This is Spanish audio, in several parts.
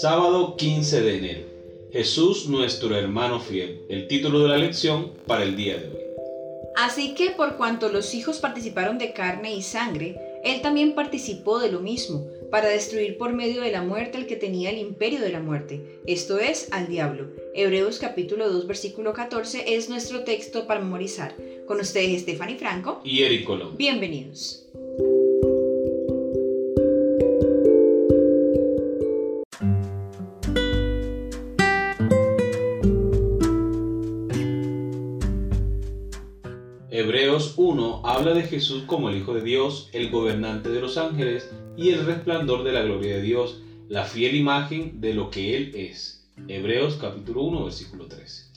Sábado 15 de enero. Jesús nuestro hermano fiel. El título de la lección para el día de hoy. Así que por cuanto los hijos participaron de carne y sangre, él también participó de lo mismo, para destruir por medio de la muerte al que tenía el imperio de la muerte, esto es, al diablo. Hebreos capítulo 2 versículo 14 es nuestro texto para memorizar. Con ustedes Stephanie Franco y Eric Colón. Bienvenidos. 1 habla de Jesús como el Hijo de Dios, el gobernante de los ángeles y el resplandor de la gloria de Dios, la fiel imagen de lo que Él es. Hebreos capítulo 1 versículo 13.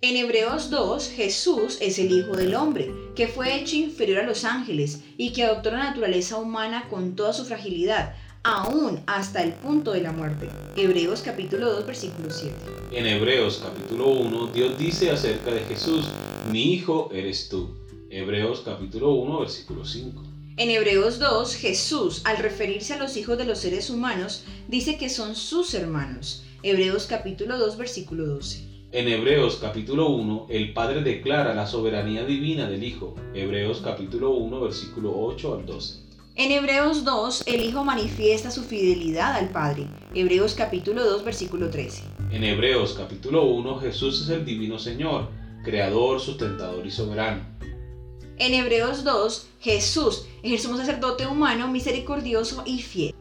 En Hebreos 2, Jesús es el Hijo del Hombre, que fue hecho inferior a los ángeles y que adoptó la naturaleza humana con toda su fragilidad, aún hasta el punto de la muerte. Hebreos capítulo 2, versículo 7. En Hebreos capítulo 1, Dios dice acerca de Jesús, mi hijo eres tú. Hebreos capítulo 1, versículo 5. En Hebreos 2, Jesús, al referirse a los hijos de los seres humanos, dice que son sus hermanos. Hebreos capítulo 2, versículo 12. En Hebreos capítulo 1, el Padre declara la soberanía divina del Hijo. Hebreos capítulo 1, versículo 8 al 12. En Hebreos 2, el Hijo manifiesta su fidelidad al Padre. Hebreos capítulo 2, versículo 13. En Hebreos capítulo 1, Jesús es el divino Señor, creador, sustentador y soberano. En Hebreos 2, Jesús es el sacerdote humano, misericordioso y fiel.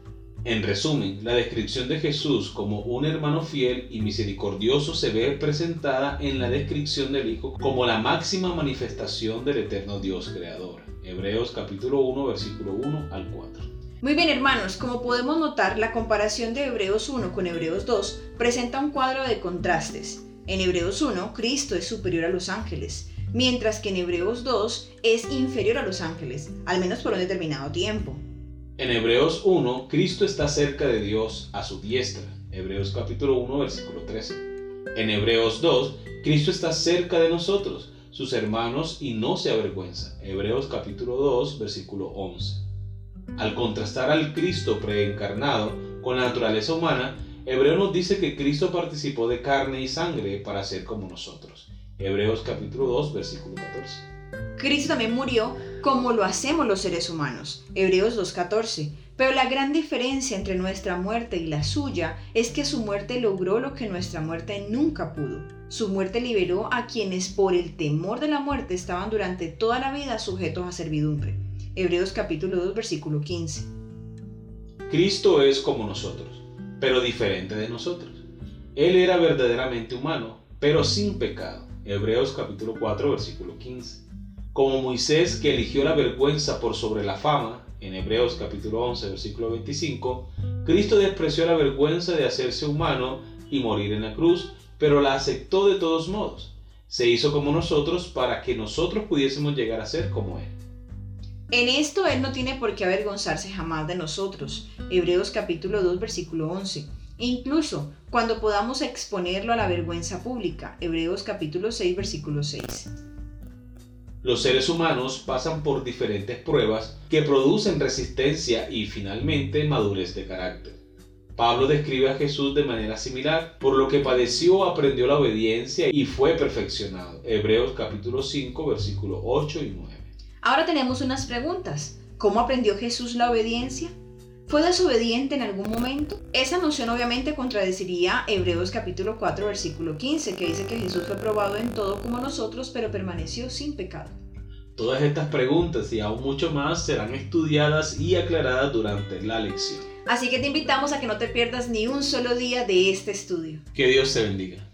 En resumen, la descripción de Jesús como un hermano fiel y misericordioso se ve presentada en la descripción del Hijo como la máxima manifestación del eterno Dios creador. Hebreos capítulo 1 versículo 1 al 4. Muy bien hermanos, como podemos notar, la comparación de Hebreos 1 con Hebreos 2 presenta un cuadro de contrastes. En Hebreos 1, Cristo es superior a los ángeles, mientras que en Hebreos 2 es inferior a los ángeles, al menos por un determinado tiempo. En Hebreos 1, Cristo está cerca de Dios a su diestra. Hebreos capítulo 1, versículo 13. En Hebreos 2, Cristo está cerca de nosotros, sus hermanos, y no se avergüenza. Hebreos capítulo 2, versículo 11. Al contrastar al Cristo preencarnado con la naturaleza humana, Hebreo nos dice que Cristo participó de carne y sangre para ser como nosotros. Hebreos capítulo 2, versículo 14. Cristo también murió como lo hacemos los seres humanos. Hebreos 2.14. Pero la gran diferencia entre nuestra muerte y la suya es que su muerte logró lo que nuestra muerte nunca pudo. Su muerte liberó a quienes por el temor de la muerte estaban durante toda la vida sujetos a servidumbre. Hebreos capítulo 2 versículo 15. Cristo es como nosotros, pero diferente de nosotros. Él era verdaderamente humano, pero sin pecado. Hebreos capítulo 4 versículo 15. Como Moisés que eligió la vergüenza por sobre la fama, en Hebreos capítulo 11 versículo 25, Cristo despreció la vergüenza de hacerse humano y morir en la cruz, pero la aceptó de todos modos. Se hizo como nosotros para que nosotros pudiésemos llegar a ser como Él. En esto Él no tiene por qué avergonzarse jamás de nosotros. Hebreos capítulo 2 versículo 11 incluso cuando podamos exponerlo a la vergüenza pública. Hebreos capítulo 6, versículo 6. Los seres humanos pasan por diferentes pruebas que producen resistencia y finalmente madurez de carácter. Pablo describe a Jesús de manera similar, por lo que padeció, aprendió la obediencia y fue perfeccionado. Hebreos capítulo 5, versículo 8 y 9. Ahora tenemos unas preguntas. ¿Cómo aprendió Jesús la obediencia? ¿Fue desobediente en algún momento? Esa noción obviamente contradeciría Hebreos capítulo 4 versículo 15 que dice que Jesús fue probado en todo como nosotros pero permaneció sin pecado. Todas estas preguntas y aún mucho más serán estudiadas y aclaradas durante la lección. Así que te invitamos a que no te pierdas ni un solo día de este estudio. Que Dios te bendiga.